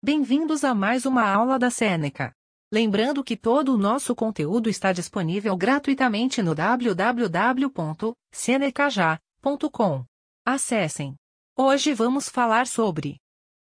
Bem-vindos a mais uma aula da Seneca. Lembrando que todo o nosso conteúdo está disponível gratuitamente no www.senecaja.com. Acessem. Hoje vamos falar sobre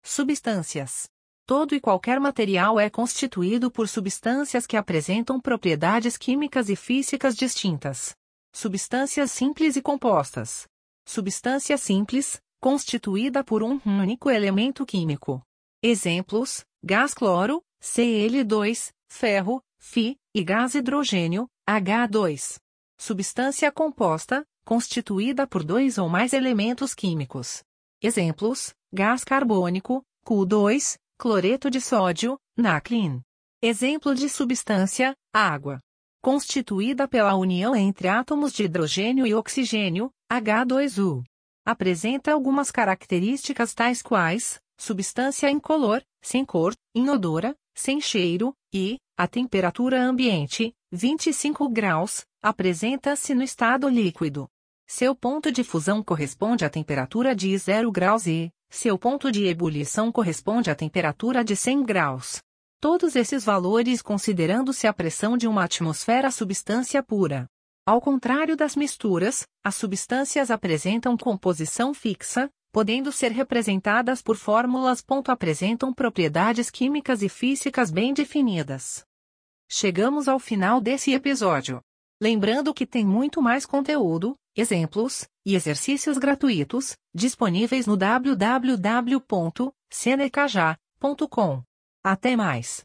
substâncias. Todo e qualquer material é constituído por substâncias que apresentam propriedades químicas e físicas distintas. Substâncias simples e compostas. Substância simples, constituída por um único elemento químico. Exemplos: gás cloro, Cl2, ferro, Fi, e gás hidrogênio, H2. Substância composta, constituída por dois ou mais elementos químicos. Exemplos: gás carbônico, Q2, cloreto de sódio, NaClin. Exemplo de substância: água. Constituída pela união entre átomos de hidrogênio e oxigênio, H2O. Apresenta algumas características tais quais: substância incolor, sem cor, inodora, sem cheiro, e, a temperatura ambiente, 25 graus, apresenta-se no estado líquido. Seu ponto de fusão corresponde à temperatura de 0 graus e, seu ponto de ebulição corresponde à temperatura de 100 graus. Todos esses valores considerando-se a pressão de uma atmosfera substância pura. Ao contrário das misturas, as substâncias apresentam composição fixa, podendo ser representadas por fórmulas. Apresentam propriedades químicas e físicas bem definidas. Chegamos ao final desse episódio. Lembrando que tem muito mais conteúdo, exemplos e exercícios gratuitos disponíveis no www.senecaja.com. Até mais!